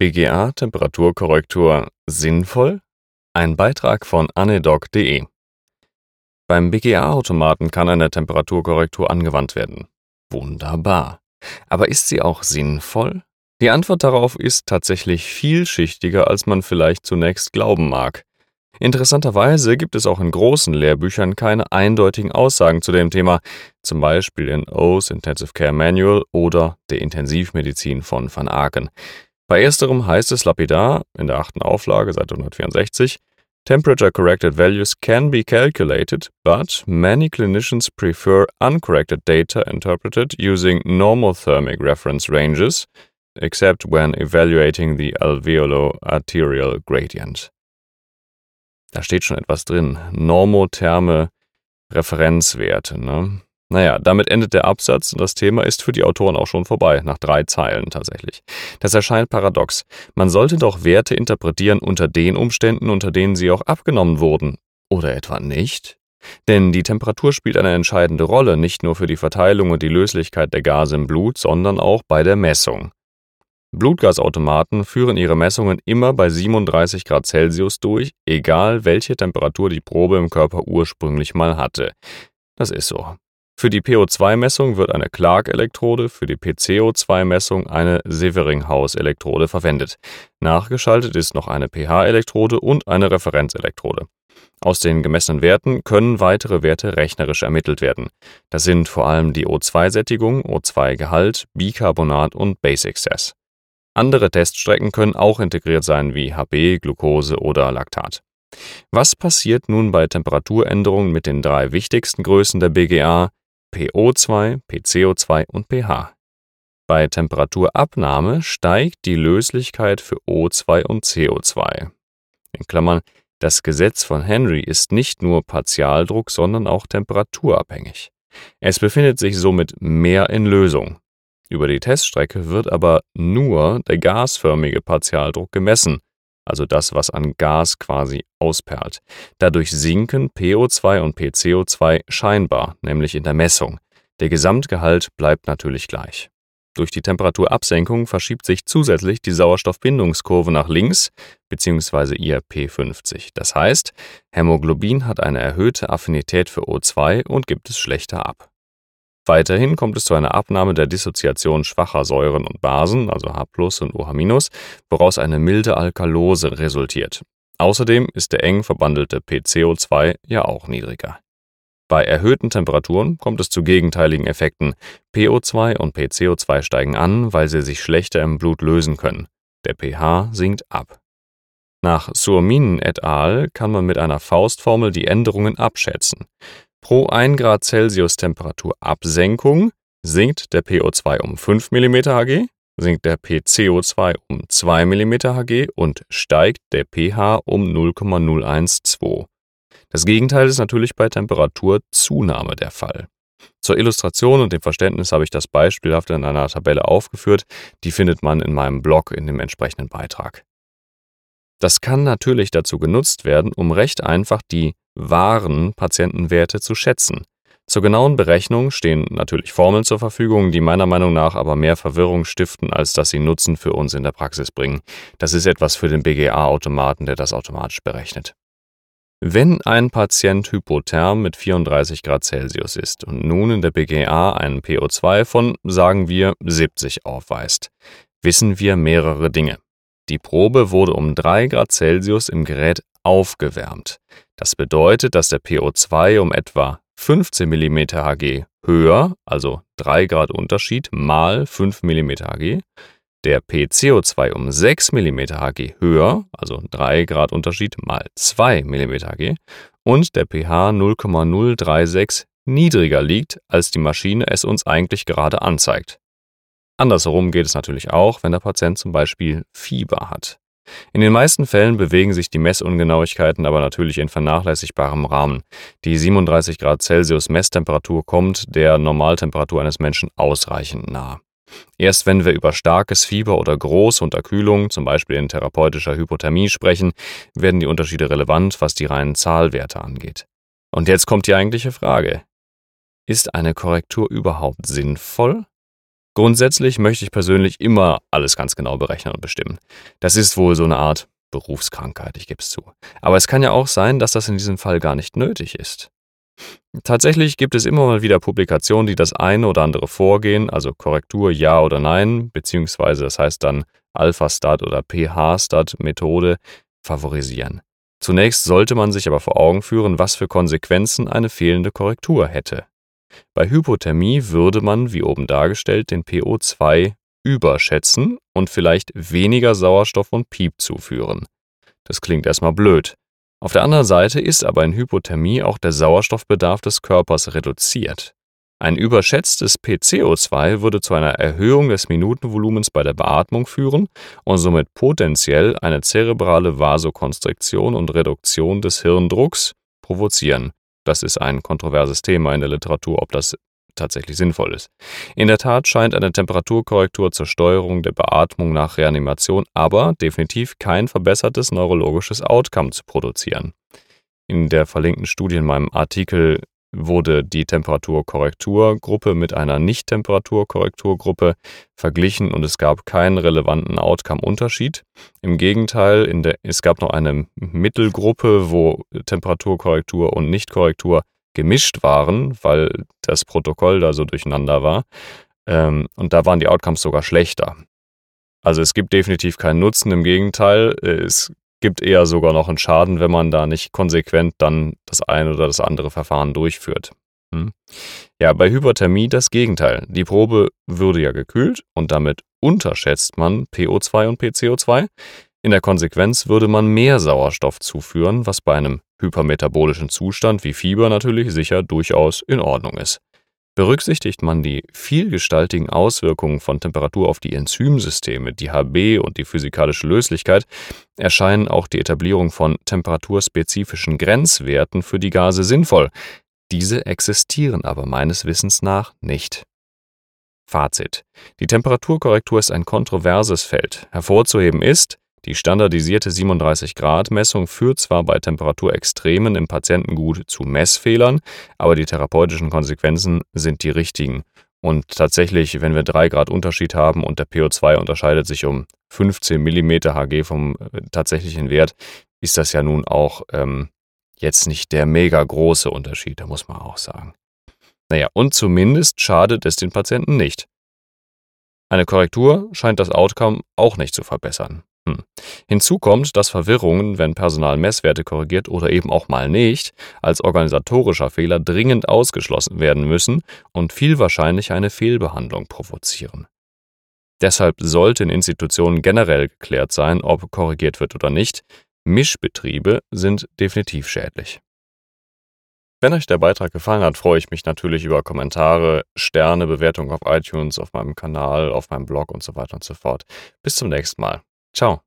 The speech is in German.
BGA Temperaturkorrektur sinnvoll? Ein Beitrag von anedoc.de Beim BGA-Automaten kann eine Temperaturkorrektur angewandt werden. Wunderbar. Aber ist sie auch sinnvoll? Die Antwort darauf ist tatsächlich vielschichtiger, als man vielleicht zunächst glauben mag. Interessanterweise gibt es auch in großen Lehrbüchern keine eindeutigen Aussagen zu dem Thema, zum Beispiel in O's Intensive Care Manual oder der Intensivmedizin von Van Aken. Bei ersterem heißt es lapidar in der achten Auflage, Seite 164, Temperature corrected values can be calculated, but many clinicians prefer uncorrected data interpreted using normothermic reference ranges, except when evaluating the alveolo-arterial gradient. Da steht schon etwas drin. Normotherme Referenzwerte. Ne? Naja, damit endet der Absatz und das Thema ist für die Autoren auch schon vorbei, nach drei Zeilen tatsächlich. Das erscheint paradox. Man sollte doch Werte interpretieren unter den Umständen, unter denen sie auch abgenommen wurden. Oder etwa nicht? Denn die Temperatur spielt eine entscheidende Rolle, nicht nur für die Verteilung und die Löslichkeit der Gase im Blut, sondern auch bei der Messung. Blutgasautomaten führen ihre Messungen immer bei 37 Grad Celsius durch, egal welche Temperatur die Probe im Körper ursprünglich mal hatte. Das ist so. Für die PO2-Messung wird eine Clark-Elektrode, für die PCO2-Messung eine Severinghaus-Elektrode verwendet. Nachgeschaltet ist noch eine pH-Elektrode und eine Referenzelektrode. Aus den gemessenen Werten können weitere Werte rechnerisch ermittelt werden. Das sind vor allem die O2-Sättigung, O2-Gehalt, Bicarbonat und Basic Cess. Andere Teststrecken können auch integriert sein wie HB, Glucose oder Laktat. Was passiert nun bei Temperaturänderungen mit den drei wichtigsten Größen der BGA PO2, PCO2 und pH. Bei Temperaturabnahme steigt die Löslichkeit für O2 und CO2. In Klammern, das Gesetz von Henry ist nicht nur Partialdruck, sondern auch temperaturabhängig. Es befindet sich somit mehr in Lösung. Über die Teststrecke wird aber nur der gasförmige Partialdruck gemessen, also das, was an Gas quasi ausperlt. Dadurch sinken PO2 und PCO2 scheinbar, nämlich in der Messung. Der Gesamtgehalt bleibt natürlich gleich. Durch die Temperaturabsenkung verschiebt sich zusätzlich die Sauerstoffbindungskurve nach links bzw. IRP50. Das heißt, Hämoglobin hat eine erhöhte Affinität für O2 und gibt es schlechter ab. Weiterhin kommt es zu einer Abnahme der Dissoziation schwacher Säuren und Basen, also H+ und OH-, woraus eine milde Alkalose resultiert. Außerdem ist der eng verbandelte PCO2 ja auch niedriger. Bei erhöhten Temperaturen kommt es zu gegenteiligen Effekten. PO2 und PCO2 steigen an, weil sie sich schlechter im Blut lösen können. Der pH sinkt ab. Nach Surminen et al. kann man mit einer Faustformel die Änderungen abschätzen. Pro 1 Grad Celsius Temperaturabsenkung sinkt der PO2 um 5 mm Hg, sinkt der PCO2 um 2 mm Hg und steigt der pH um 0,012. Das Gegenteil ist natürlich bei Temperaturzunahme der Fall. Zur Illustration und dem Verständnis habe ich das beispielhaft in einer Tabelle aufgeführt, die findet man in meinem Blog in dem entsprechenden Beitrag. Das kann natürlich dazu genutzt werden, um recht einfach die wahren Patientenwerte zu schätzen. Zur genauen Berechnung stehen natürlich Formeln zur Verfügung, die meiner Meinung nach aber mehr Verwirrung stiften, als dass sie Nutzen für uns in der Praxis bringen. Das ist etwas für den BGA-Automaten, der das automatisch berechnet. Wenn ein Patient hypotherm mit 34 Grad Celsius ist und nun in der BGA einen PO2 von, sagen wir, 70 aufweist, wissen wir mehrere Dinge. Die Probe wurde um 3 Grad Celsius im Gerät aufgewärmt. Das bedeutet, dass der PO2 um etwa 15 mm Hg höher, also 3 Grad Unterschied mal 5 mm Hg, der PCO2 um 6 mm Hg höher, also 3 Grad Unterschied mal 2 mm Hg, und der pH 0,036 niedriger liegt, als die Maschine es uns eigentlich gerade anzeigt. Andersherum geht es natürlich auch, wenn der Patient zum Beispiel Fieber hat. In den meisten Fällen bewegen sich die Messungenauigkeiten aber natürlich in vernachlässigbarem Rahmen. Die 37 Grad Celsius Messtemperatur kommt der Normaltemperatur eines Menschen ausreichend nah. Erst wenn wir über starkes Fieber oder große Unterkühlung, zum Beispiel in therapeutischer Hypothermie, sprechen, werden die Unterschiede relevant, was die reinen Zahlwerte angeht. Und jetzt kommt die eigentliche Frage. Ist eine Korrektur überhaupt sinnvoll? Grundsätzlich möchte ich persönlich immer alles ganz genau berechnen und bestimmen. Das ist wohl so eine Art Berufskrankheit, ich gebe es zu. Aber es kann ja auch sein, dass das in diesem Fall gar nicht nötig ist. Tatsächlich gibt es immer mal wieder Publikationen, die das eine oder andere Vorgehen, also Korrektur ja oder nein, beziehungsweise das heißt dann Alpha-Stat oder pH-Stat-Methode, favorisieren. Zunächst sollte man sich aber vor Augen führen, was für Konsequenzen eine fehlende Korrektur hätte. Bei Hypothermie würde man, wie oben dargestellt, den PO2 überschätzen und vielleicht weniger Sauerstoff und Piep zuführen. Das klingt erstmal blöd. Auf der anderen Seite ist aber in Hypothermie auch der Sauerstoffbedarf des Körpers reduziert. Ein überschätztes PCO2 würde zu einer Erhöhung des Minutenvolumens bei der Beatmung führen und somit potenziell eine zerebrale Vasokonstriktion und Reduktion des Hirndrucks provozieren. Das ist ein kontroverses Thema in der Literatur, ob das tatsächlich sinnvoll ist. In der Tat scheint eine Temperaturkorrektur zur Steuerung der Beatmung nach Reanimation aber definitiv kein verbessertes neurologisches Outcome zu produzieren. In der verlinkten Studie in meinem Artikel wurde die Temperaturkorrekturgruppe mit einer Nicht-Temperaturkorrekturgruppe verglichen und es gab keinen relevanten Outcome-Unterschied. Im Gegenteil, der, es gab noch eine Mittelgruppe, wo Temperaturkorrektur und Nichtkorrektur gemischt waren, weil das Protokoll da so durcheinander war. Ähm, und da waren die Outcomes sogar schlechter. Also es gibt definitiv keinen Nutzen, im Gegenteil, äh, es gibt eher sogar noch einen Schaden, wenn man da nicht konsequent dann das eine oder das andere Verfahren durchführt. Hm? Ja, bei Hyperthermie das Gegenteil. Die Probe würde ja gekühlt und damit unterschätzt man PO2 und PCO2. In der Konsequenz würde man mehr Sauerstoff zuführen, was bei einem hypermetabolischen Zustand wie Fieber natürlich sicher durchaus in Ordnung ist. Berücksichtigt man die vielgestaltigen Auswirkungen von Temperatur auf die Enzymsysteme, die HB und die physikalische Löslichkeit, erscheinen auch die Etablierung von temperaturspezifischen Grenzwerten für die Gase sinnvoll. Diese existieren aber meines Wissens nach nicht. Fazit. Die Temperaturkorrektur ist ein kontroverses Feld. Hervorzuheben ist, die standardisierte 37-Grad-Messung führt zwar bei Temperaturextremen im Patientengut zu Messfehlern, aber die therapeutischen Konsequenzen sind die richtigen. Und tatsächlich, wenn wir 3 Grad Unterschied haben und der PO2 unterscheidet sich um 15 mm Hg vom äh, tatsächlichen Wert, ist das ja nun auch ähm, jetzt nicht der mega große Unterschied, da muss man auch sagen. Naja, und zumindest schadet es den Patienten nicht. Eine Korrektur scheint das Outcome auch nicht zu verbessern. Hm. Hinzu kommt, dass Verwirrungen, wenn Personal Messwerte korrigiert oder eben auch mal nicht, als organisatorischer Fehler dringend ausgeschlossen werden müssen und viel wahrscheinlich eine Fehlbehandlung provozieren. Deshalb sollte in Institutionen generell geklärt sein, ob korrigiert wird oder nicht. Mischbetriebe sind definitiv schädlich. Wenn euch der Beitrag gefallen hat, freue ich mich natürlich über Kommentare, Sterne, Bewertungen auf iTunes, auf meinem Kanal, auf meinem Blog und so weiter und so fort. Bis zum nächsten Mal. Ciao.